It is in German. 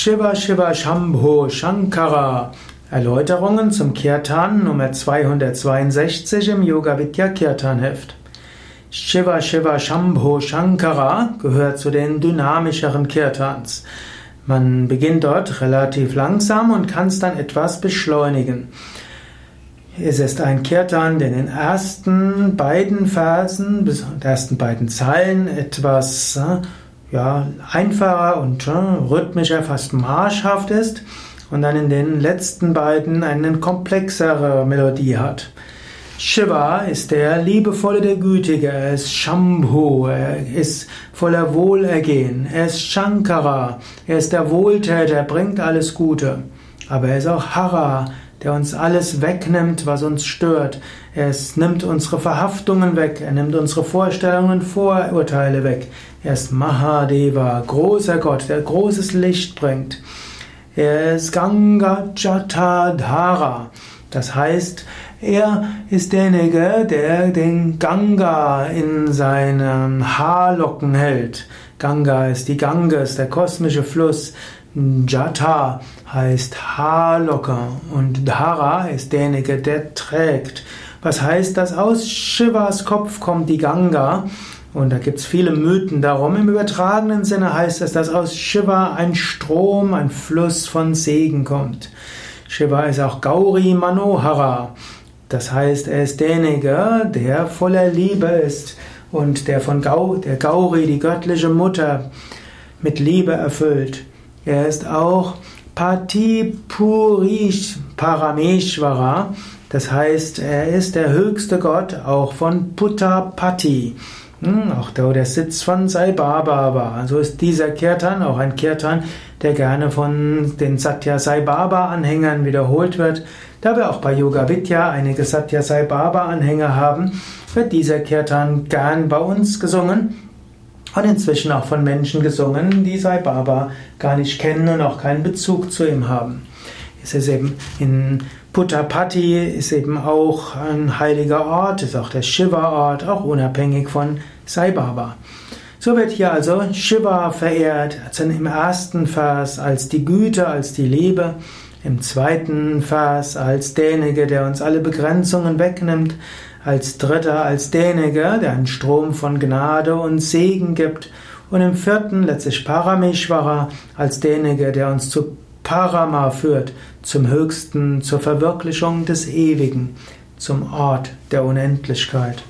Shiva Shiva Shambho Shankara. Erläuterungen zum Kirtan Nummer 262 im Yoga Vidya Kirtan Heft. Shiva Shiva Shambho Shankara gehört zu den dynamischeren Kirtans. Man beginnt dort relativ langsam und kann es dann etwas beschleunigen. Es ist ein Kirtan, der in den ersten beiden Versen, bis ersten beiden Zeilen etwas äh, ja, einfacher und äh, rhythmischer, fast marschhaft ist und dann in den letzten beiden eine komplexere Melodie hat. Shiva ist der Liebevolle, der Gütige, er ist Shambhu, er ist voller Wohlergehen, er ist Shankara, er ist der Wohltäter, er bringt alles Gute. Aber er ist auch Hara, der uns alles wegnimmt, was uns stört. Er nimmt unsere Verhaftungen weg, er nimmt unsere Vorstellungen, Vorurteile weg. Er ist Mahadeva, großer Gott, der großes Licht bringt. Er ist Ganga Jatadhara. Das heißt, er ist derjenige, der den Ganga in seinen Haarlocken hält. Ganga ist die Ganges, der kosmische Fluss. Jata heißt Haarlocke und Dhara ist derjenige, der trägt. Was heißt das? Aus Shivas Kopf kommt die Ganga und da gibt es viele Mythen darum. Im übertragenen Sinne heißt es, dass aus Shiva ein Strom, ein Fluss von Segen kommt. Shiva ist auch Gauri Manohara. Das heißt, er ist derjenige, der voller Liebe ist und der von Gau, der Gauri, die göttliche Mutter, mit Liebe erfüllt. Er ist auch Patipurish Parameshvara. Das heißt, er ist der höchste Gott, auch von Puttapati. Hm, auch der, der Sitz von Sai Baba war. So ist dieser Kirtan auch ein Kirtan, der gerne von den Satya Sai Baba Anhängern wiederholt wird. Da wir auch bei Yoga Vidya einige Satya Sai Baba Anhänger haben, wird dieser Kirtan gern bei uns gesungen und inzwischen auch von Menschen gesungen, die Sai Baba gar nicht kennen und auch keinen Bezug zu ihm haben. Es ist eben in Puttapati ist eben auch ein heiliger Ort, ist auch der Shiva-Ort, auch unabhängig von Sai Baba. So wird hier also Shiva verehrt, also im ersten Vers als die Güte, als die Liebe, im zweiten Vers als derjenige, der uns alle Begrenzungen wegnimmt, als dritter als derjenige, der einen Strom von Gnade und Segen gibt, und im vierten letztlich Parameshvara als derjenige, der uns zu Parama führt, zum Höchsten, zur Verwirklichung des Ewigen, zum Ort der Unendlichkeit.